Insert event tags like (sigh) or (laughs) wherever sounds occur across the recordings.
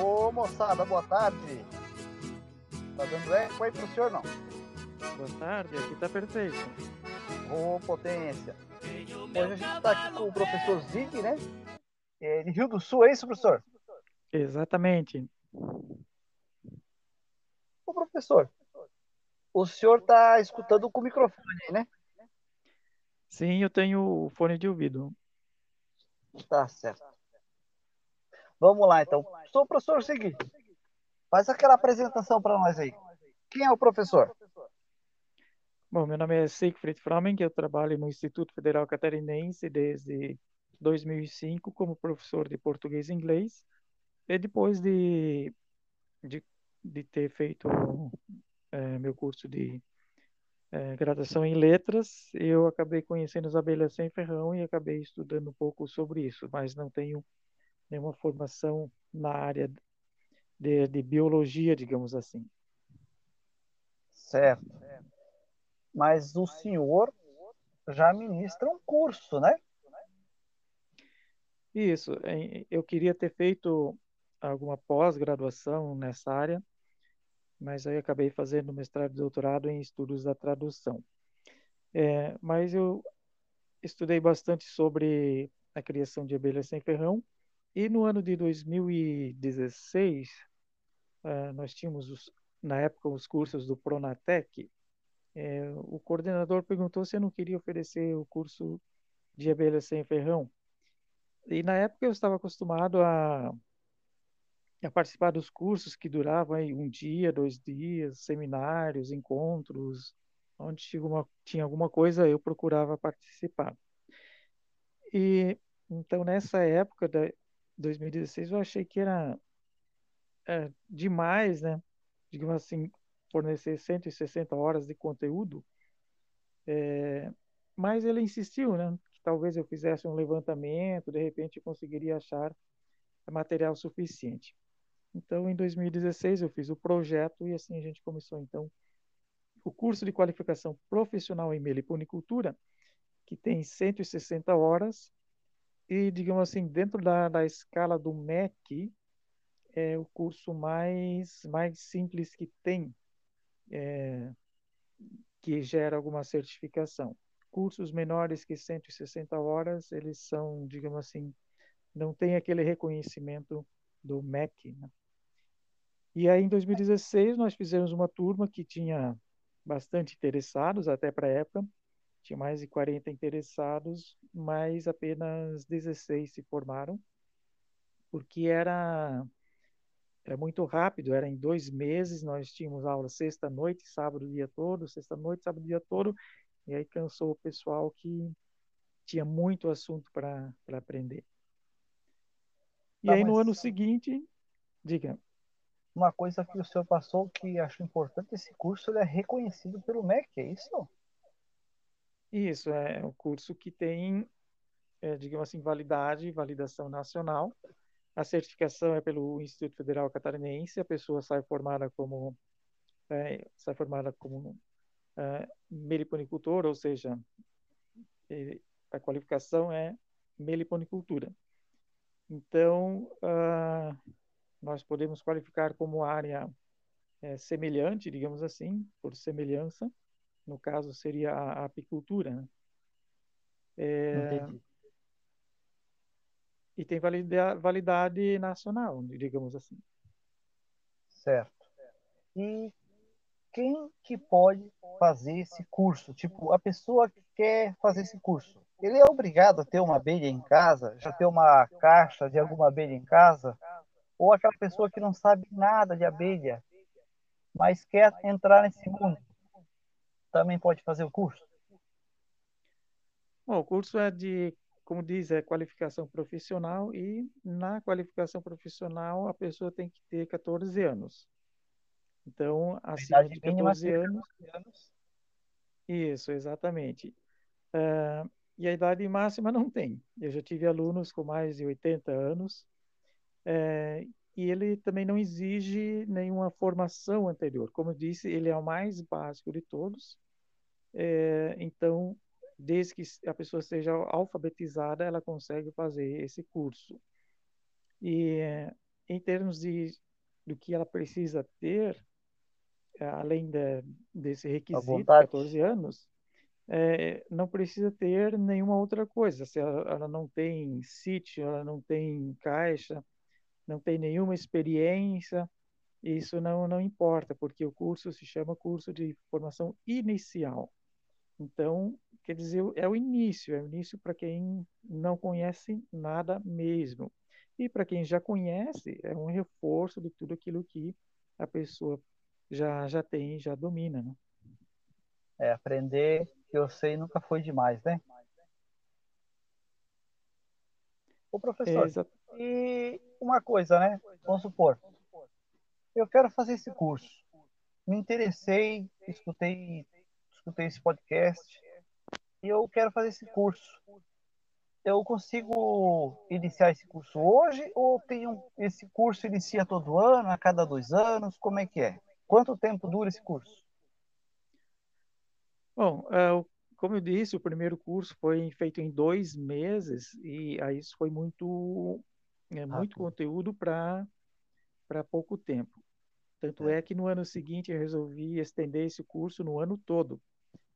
Ô moçada, boa tarde. Tá dando eco aí pro senhor não? Boa tarde, aqui tá perfeito. Ô potência. Hoje a gente tá aqui com o professor Zig, né? É de Rio do Sul, é isso, professor? Exatamente. Ô professor, o senhor tá escutando com o microfone, né? Sim, eu tenho o fone de ouvido. Tá certo. Vamos lá, então. Sou o professor Zig. Faz aquela apresentação para nós aí. Quem é o professor? Bom, meu nome é Siegfried Fromming, eu trabalho no Instituto Federal Catarinense desde 2005 como professor de português e inglês. E depois de, de, de ter feito é, meu curso de é, graduação em letras, eu acabei conhecendo as abelhas sem ferrão e acabei estudando um pouco sobre isso, mas não tenho nenhuma formação na área de, de biologia, digamos assim. Certo. Mas o senhor já ministra um curso, né? Isso. Eu queria ter feito alguma pós-graduação nessa área, mas aí acabei fazendo mestrado e doutorado em estudos da tradução. É, mas eu estudei bastante sobre a criação de abelhas sem ferrão e no ano de 2016 uh, é, nós tínhamos os, na época os cursos do Pronatec. É, o coordenador perguntou se eu não queria oferecer o curso de abelhas sem ferrão. E na época eu estava acostumado a a participar dos cursos que duravam aí um dia, dois dias, seminários, encontros, onde tinha alguma, tinha alguma coisa eu procurava participar. E então nessa época 2016 eu achei que era é, demais, né? Digamos assim, fornecer 160 horas de conteúdo. É, mas ele insistiu, né? Que talvez eu fizesse um levantamento, de repente eu conseguiria achar material suficiente. Então, em 2016, eu fiz o projeto e assim a gente começou, então, o curso de qualificação profissional em meliponicultura, que tem 160 horas e, digamos assim, dentro da, da escala do MEC, é o curso mais, mais simples que tem, é, que gera alguma certificação. Cursos menores que 160 horas, eles são, digamos assim, não tem aquele reconhecimento do MEC, né? E aí, em 2016, nós fizemos uma turma que tinha bastante interessados, até para a época, tinha mais de 40 interessados, mas apenas 16 se formaram, porque era, era muito rápido, era em dois meses, nós tínhamos aula sexta-noite, sábado o dia todo, sexta-noite, sábado o dia todo, e aí cansou o pessoal que tinha muito assunto para aprender. E tá, aí, no ano seguinte, diga uma coisa que o senhor passou que acho importante, esse curso ele é reconhecido pelo MEC, é isso? Isso, é um curso que tem, é, digamos assim, validade, validação nacional. A certificação é pelo Instituto Federal Catarinense, a pessoa sai formada como, é, sai formada como é, meliponicultor, ou seja, a qualificação é meliponicultura. Então, uh, nós podemos qualificar como área é, semelhante, digamos assim, por semelhança. No caso, seria a, apicultura. Né? É, e tem validade, validade nacional, digamos assim. Certo. E quem que pode fazer esse curso? Tipo, a pessoa que quer fazer esse curso, ele é obrigado a ter uma abelha em casa, já ter uma caixa de alguma abelha em casa, ou aquela pessoa que não sabe nada de abelha, mas quer entrar nesse mundo, também pode fazer o curso? Bom, o curso é de, como diz, é qualificação profissional e na qualificação profissional a pessoa tem que ter 14 anos. Então, acima de 14 anos, anos. Isso, exatamente. Uh, e a idade máxima não tem. Eu já tive alunos com mais de 80 anos é, e ele também não exige nenhuma formação anterior. Como eu disse, ele é o mais básico de todos. É, então, desde que a pessoa seja alfabetizada, ela consegue fazer esse curso. E em termos de do que ela precisa ter, além de, desse requisito, 14 anos, é, não precisa ter nenhuma outra coisa. Se ela, ela, não tem sítio, ela não tem caixa, não tem nenhuma experiência, isso não, não importa, porque o curso se chama curso de formação inicial. Então, quer dizer, é o início, é o início para quem não conhece nada mesmo. E para quem já conhece, é um reforço de tudo aquilo que a pessoa já, já tem, já domina, né? É, aprender que eu sei nunca foi demais, né? O professor, é, e uma coisa, né? Vamos supor, eu quero fazer esse curso. Me interessei, escutei, escutei esse podcast e eu quero fazer esse curso. Eu consigo iniciar esse curso hoje ou tenho esse curso inicia todo ano, a cada dois anos? Como é que é? Quanto tempo dura esse curso? Bom, é, como eu disse, o primeiro curso foi feito em dois meses e aí isso foi muito, é, muito conteúdo para para pouco tempo. Tanto é. é que no ano seguinte eu resolvi estender esse curso no ano todo,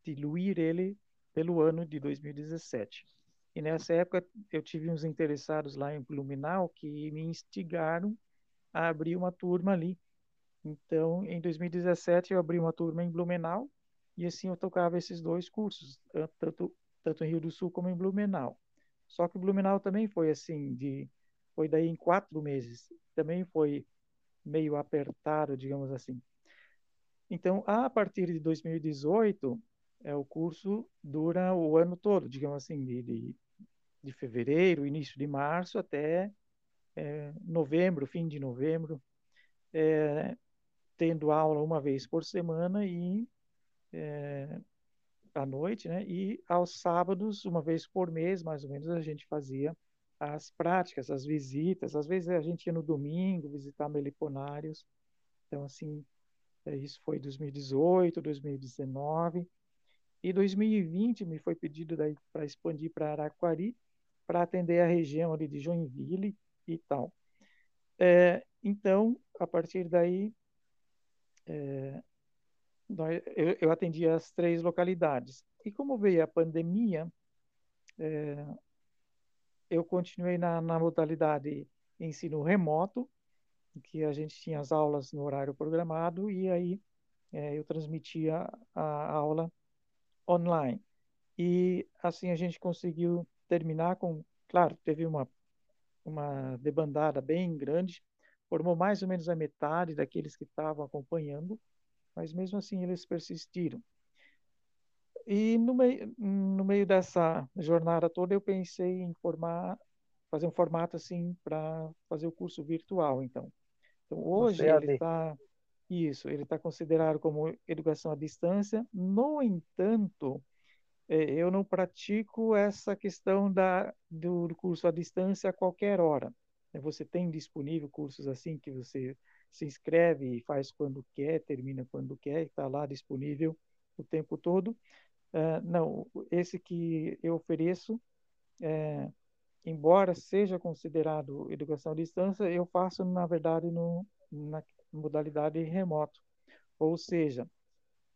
diluir ele pelo ano de 2017. E nessa época eu tive uns interessados lá em Blumenau que me instigaram a abrir uma turma ali. Então, em 2017 eu abri uma turma em Blumenau e assim eu tocava esses dois cursos, tanto, tanto em Rio do Sul como em Blumenau. Só que Blumenau também foi assim, de, foi daí em quatro meses. Também foi meio apertado, digamos assim. Então, a partir de 2018, é, o curso dura o ano todo, digamos assim, de, de, fevereiro, início de março até é, novembro, fim de novembro, é, tendo aula uma vez por semana e é, à noite, né? E aos sábados, uma vez por mês, mais ou menos, a gente fazia as práticas, as visitas. Às vezes a gente ia no domingo visitar meliponários. Então, assim, é, isso foi 2018, 2019. E 2020 me foi pedido para expandir para Araquari, para atender a região ali de Joinville e tal. É, então, a partir daí, é, eu, eu atendi as três localidades. E como veio a pandemia, é, eu continuei na, na modalidade ensino remoto, que a gente tinha as aulas no horário programado e aí é, eu transmitia a aula online. E assim a gente conseguiu terminar com, claro, teve uma uma debandada bem grande, formou mais ou menos a metade daqueles que estavam acompanhando, mas mesmo assim eles persistiram. E no meio, no meio dessa jornada toda eu pensei em formar, fazer um formato assim para fazer o curso virtual, então. Então hoje ele está isso, ele está considerado como educação à distância. No entanto, é, eu não pratico essa questão da, do, curso à distância a qualquer hora. Você tem disponível cursos assim que você se inscreve e faz quando quer, termina quando quer, está lá disponível o tempo todo. Uh, não, esse que eu ofereço, é, embora seja considerado educação à distância, eu faço, na verdade, no, na modalidade remoto. Ou seja,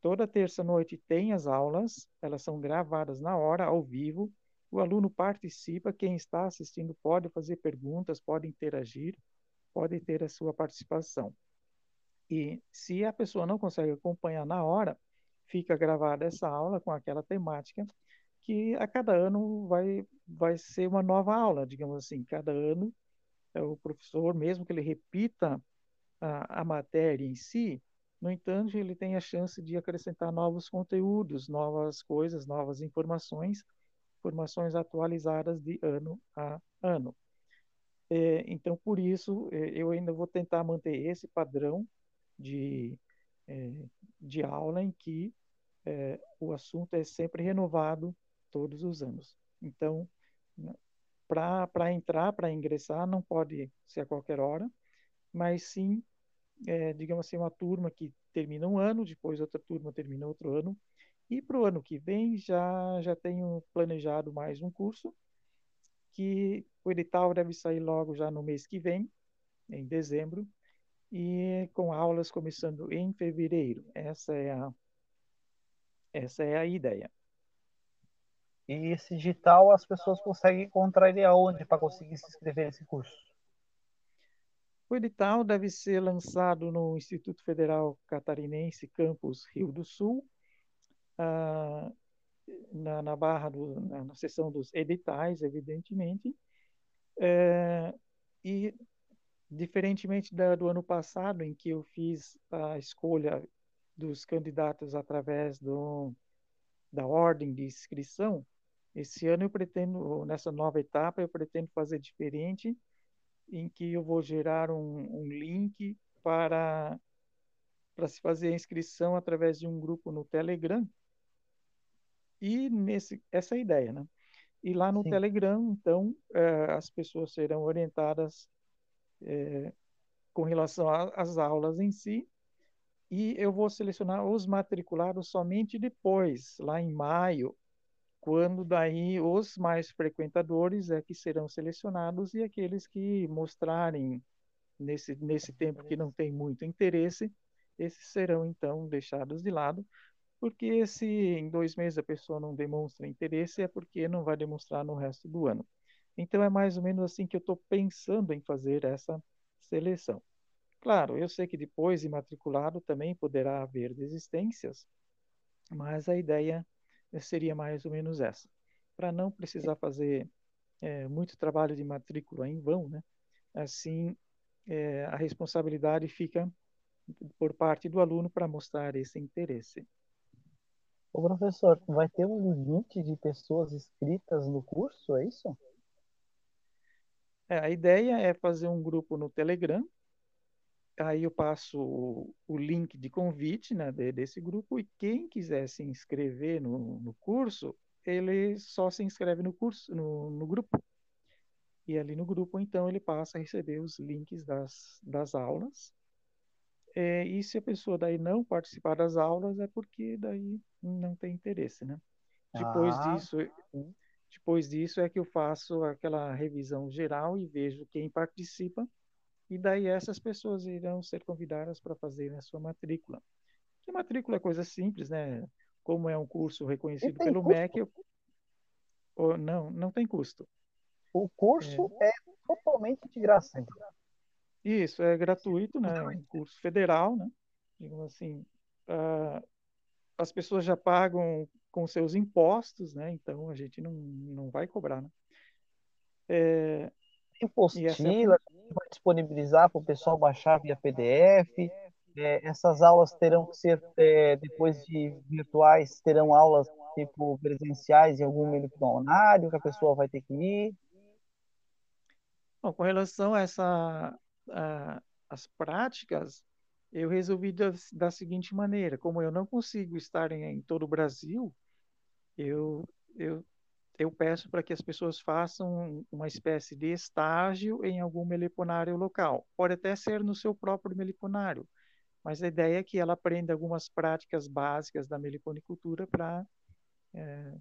toda terça-noite tem as aulas, elas são gravadas na hora, ao vivo, o aluno participa, quem está assistindo pode fazer perguntas, pode interagir, pode ter a sua participação. E se a pessoa não consegue acompanhar na hora, fica gravada essa aula com aquela temática que a cada ano vai vai ser uma nova aula, digamos assim. Cada ano é o professor, mesmo que ele repita a, a matéria em si, no entanto, ele tem a chance de acrescentar novos conteúdos, novas coisas, novas informações, informações atualizadas de ano a ano. É, então, por isso, é, eu ainda vou tentar manter esse padrão de, é, de aula em que é, o assunto é sempre renovado todos os anos. Então, para entrar, para ingressar, não pode ser a qualquer hora, mas sim, é, digamos assim, uma turma que termina um ano, depois outra turma termina outro ano, e para o ano que vem já, já tenho planejado mais um curso, que o edital deve sair logo já no mês que vem, em dezembro, e com aulas começando em fevereiro. Essa é a, essa é a ideia. E esse edital as pessoas conseguem encontrar ele aonde para conseguir se inscrever nesse curso? O edital deve ser lançado no Instituto Federal Catarinense, campus Rio do Sul, ah, na, na, barra do, na, na seção dos editais, evidentemente. É, e Diferentemente da, do ano passado, em que eu fiz a escolha dos candidatos através do, da ordem de inscrição, esse ano eu pretendo, nessa nova etapa, eu pretendo fazer diferente, em que eu vou gerar um, um link para, para se fazer a inscrição através de um grupo no Telegram. E nesse, essa é a ideia, né? E lá no Sim. Telegram, então, eh, as pessoas serão orientadas é, com relação às aulas em si, e eu vou selecionar os matriculados somente depois, lá em maio, quando daí os mais frequentadores é que serão selecionados e aqueles que mostrarem nesse, nesse tempo que não tem muito interesse, esses serão então deixados de lado, porque se em dois meses a pessoa não demonstra interesse, é porque não vai demonstrar no resto do ano. Então é mais ou menos assim que eu estou pensando em fazer essa seleção. Claro, eu sei que depois de matriculado também poderá haver desistências, mas a ideia seria mais ou menos essa, para não precisar fazer é, muito trabalho de matrícula em vão, né? Assim, é, a responsabilidade fica por parte do aluno para mostrar esse interesse. O professor, vai ter um limite de pessoas inscritas no curso, é isso? É, a ideia é fazer um grupo no Telegram. Aí eu passo o, o link de convite né, de, desse grupo e quem quiser se inscrever no, no curso, ele só se inscreve no curso, no, no grupo. E ali no grupo, então, ele passa a receber os links das, das aulas. É, e se a pessoa daí não participar das aulas, é porque daí não tem interesse, né? Depois ah, disso, depois disso é que eu faço aquela revisão geral e vejo quem participa, e daí essas pessoas irão ser convidadas para fazer a sua matrícula. Que matrícula é coisa simples, né? Como é um curso reconhecido pelo custo? MEC, eu... oh, não, não tem custo. O curso é, é totalmente de graça. Isso, é gratuito, né? É um curso federal, né? Digamos assim, uh, as pessoas já pagam com seus impostos, né? Então a gente não, não vai cobrar, né? É, Impostila, é vai disponibilizar para o pessoal baixar via PDF. É, essas aulas terão que ser, é, depois de virtuais, terão aulas tipo presenciais em algum milionário que a pessoa vai ter que ir. Bom, com relação a essa a, as práticas, eu resolvi da, da, seguinte maneira: como eu não consigo estar em, em todo o Brasil, eu, eu, eu peço para que as pessoas façam uma espécie de estágio em algum meliponário local. Pode até ser no seu próprio meliponário, mas a ideia é que ela aprenda algumas práticas básicas da meliponicultura para é,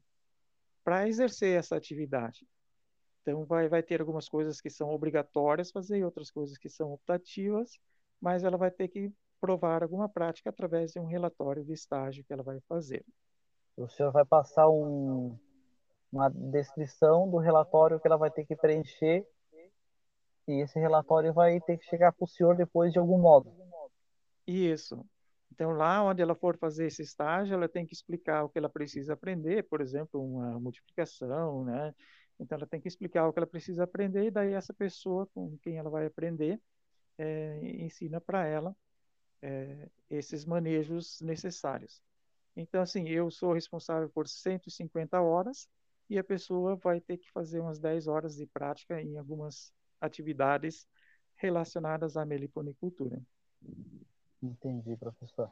para exercer essa atividade. Então, vai, vai ter algumas coisas que são obrigatórias fazer e outras coisas que são optativas, mas ela vai ter que provar alguma prática através de um relatório de estágio que ela vai fazer. O senhor vai passar um, uma descrição do relatório que ela vai ter que preencher e esse relatório vai ter que chegar para o senhor depois de algum modo. Isso. Então, lá onde ela for fazer esse estágio, ela tem que explicar o que ela precisa aprender, por exemplo, uma multiplicação, né? Então, ela tem que explicar o que ela precisa aprender, e daí essa pessoa com quem ela vai aprender é, ensina para ela é, esses manejos necessários. Então, assim, eu sou responsável por 150 horas e a pessoa vai ter que fazer umas 10 horas de prática em algumas atividades relacionadas à meliponicultura. Entendi, professor.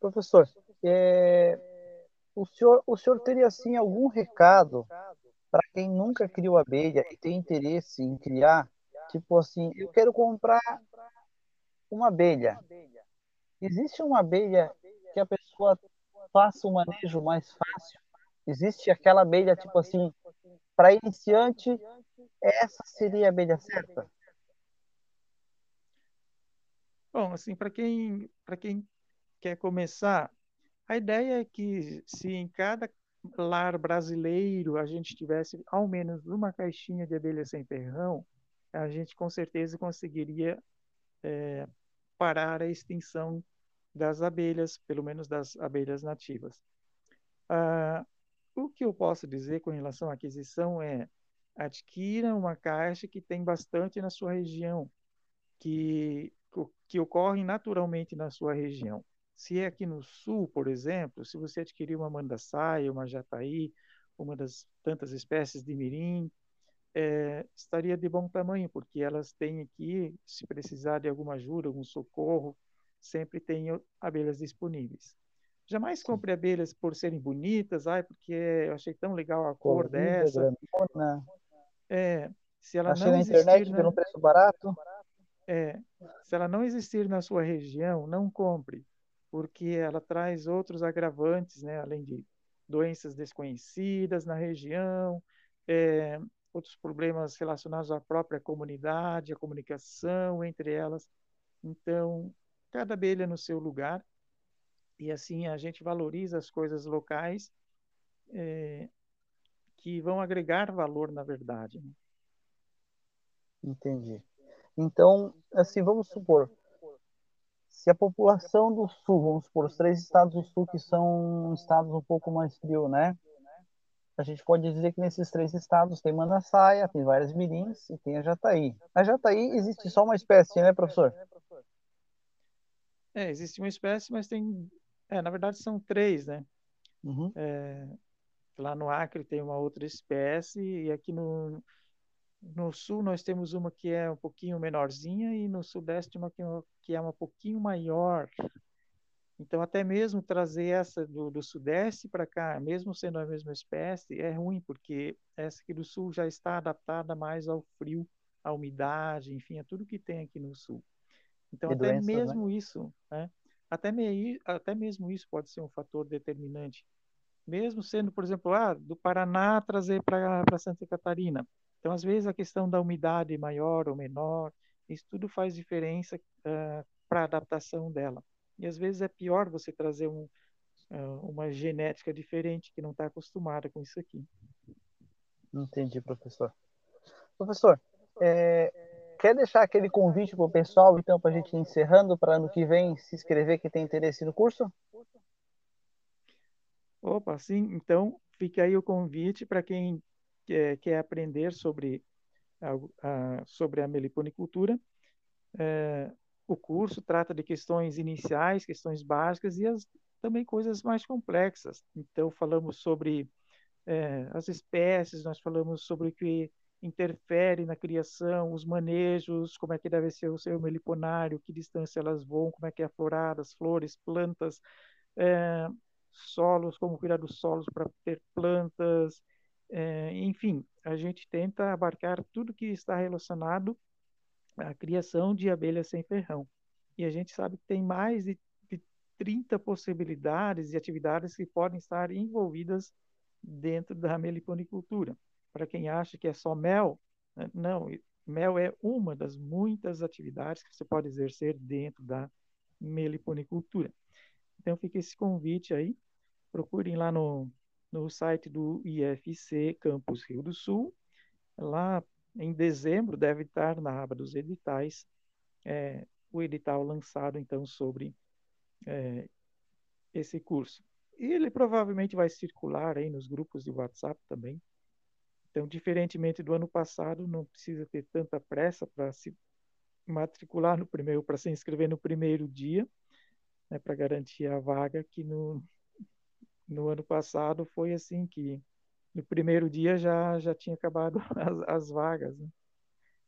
Professor, é, o, senhor, o senhor teria, assim, algum recado para quem nunca criou abelha e tem interesse em criar? Tipo assim, eu quero comprar uma abelha. Existe uma abelha que a pessoa faça um manejo mais fácil. Existe aquela abelha, tipo assim, para iniciante, essa seria a abelha certa? Bom, assim, para quem, para quem quer começar, a ideia é que se em cada lar brasileiro a gente tivesse ao menos uma caixinha de abelha sem ferrão, a gente com certeza conseguiria é, parar a extinção das abelhas, pelo menos das abelhas nativas. Ah, o que eu posso dizer com relação à aquisição é adquira uma caixa que tem bastante na sua região, que, que ocorre naturalmente na sua região. Se é aqui no sul, por exemplo, se você adquirir uma mandaçaia, uma jataí, uma das tantas espécies de mirim, é, estaria de bom tamanho, porque elas têm aqui, se precisar de alguma ajuda, algum socorro, sempre tem abelhas disponíveis. Jamais compre abelhas por serem bonitas, ai, porque eu achei tão legal a cor Colorida, dessa. grandona. É, se ela Achei não na existir internet na, pelo preço barato. é, se ela não existir na sua região, não compre, porque ela traz outros agravantes, né, além de doenças desconhecidas na região, é, outros problemas relacionados à própria comunidade, à comunicação entre elas. Então, cada abelha no seu lugar, e assim a gente valoriza as coisas locais é, que vão agregar valor, na verdade. né? Entendi. Então, assim, vamos supor, se a população do sul, vamos supor, os três estados do sul que são estados um pouco mais frios, né? A gente pode dizer que nesses três estados tem mandaçaia, tem várias mirins e tem a jataí. A jataí existe só uma espécie, né, professor? É, existe uma espécie, mas tem, é, na verdade são três, né? Uhum. Lá no Acre tem uma outra espécie e aqui no, no sul nós temos uma que é um pouquinho menorzinha e no sudeste uma que, é- que é um pouquinho maior. Então até mesmo trazer essa do, do sudeste para cá, mesmo sendo a mesma espécie, é ruim porque essa aqui do sul já está adaptada mais ao frio, à umidade, enfim, a tudo que tem aqui no sul. Então E até doenças, né? mesmo isso, né? Até, mei, até mesmo isso pode ser um fator determinante mesmo sendo, por exemplo, ah, do Paraná trazer para Santa Catarina. Então, às vezes, a questão da umidade maior ou menor, isso tudo faz diferença uh, para a adaptação dela. E às vezes é pior você trazer um, uh, uma genética diferente que não está acostumada com isso aqui. Entendi, professor. Professor, é, quer deixar aquele convite para o pessoal, então, para a gente ir encerrando, para ano que vem se inscrever que tem interesse no curso? Opa, sim. Então, fica aí o convite para quem quer, quer, aprender sobre a, a, sobre a meliponicultura. É, o curso trata de questões iniciais, questões básicas e as, também coisas mais complexas. Então, falamos sobre é, as espécies, nós falamos sobre o que interfere na criação, os manejos, como é que deve ser o seu meliponário, que distância elas vão, como é que é a florada, as flores, plantas, é, solos, como cuidar dos solos para ter plantas, é, enfim, a gente tenta abarcar tudo que está relacionado à criação de abelhas sem ferrão. E a gente sabe que tem mais de, de 30 possibilidades e atividades que podem estar envolvidas dentro da meliponicultura. Para quem acha que é só mel, né, não, mel é uma das muitas atividades que você pode exercer dentro da meliponicultura. Então fica esse convite aí procurem lá no, no site do IFC Campus Rio do Sul. Lá em dezembro deve estar na aba dos editais é, o edital lançado então sobre é, esse curso. E ele provavelmente vai circular aí nos grupos de WhatsApp também. Então, diferentemente do ano passado, não precisa ter tanta pressa para se matricular no primeiro, para se inscrever no primeiro dia, né, para garantir a vaga, que no, no ano passado foi assim que no primeiro dia já já tinha acabado (laughs) as, as vagas. Né?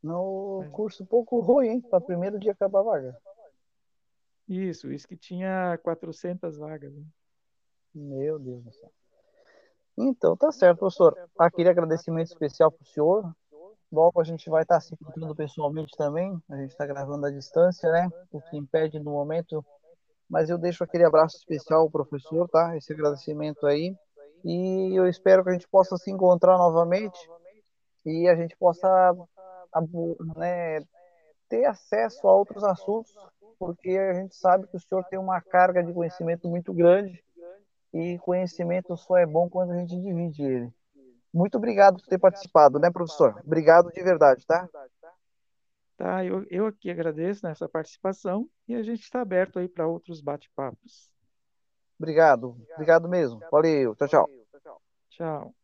No Mas... curso um pouco ruim, hein? Para primeiro dia acabar a vaga. Isso, isso que tinha 400 vagas. Né? Meu Deus do céu. Então, tá certo, professor. Aquele agradecimento especial para o senhor. Logo a gente vai estar se encontrando pessoalmente também. A gente está gravando à distância, né? O que impede no momento mas eu deixo aquele abraço especial ao professor, tá? Esse agradecimento aí. E eu espero que a gente possa se encontrar novamente e a gente possa né, ter acesso a outros assuntos, porque a gente sabe que o senhor tem uma carga de conhecimento muito grande e conhecimento só é bom quando a gente divide ele. Muito obrigado por ter participado, né, professor? Obrigado de verdade, tá? Tá, eu, eu aqui agradeço nessa participação e a gente está aberto aí para outros bate-papos. Obrigado, obrigado mesmo. Valeu, tchau, tchau. Tchau.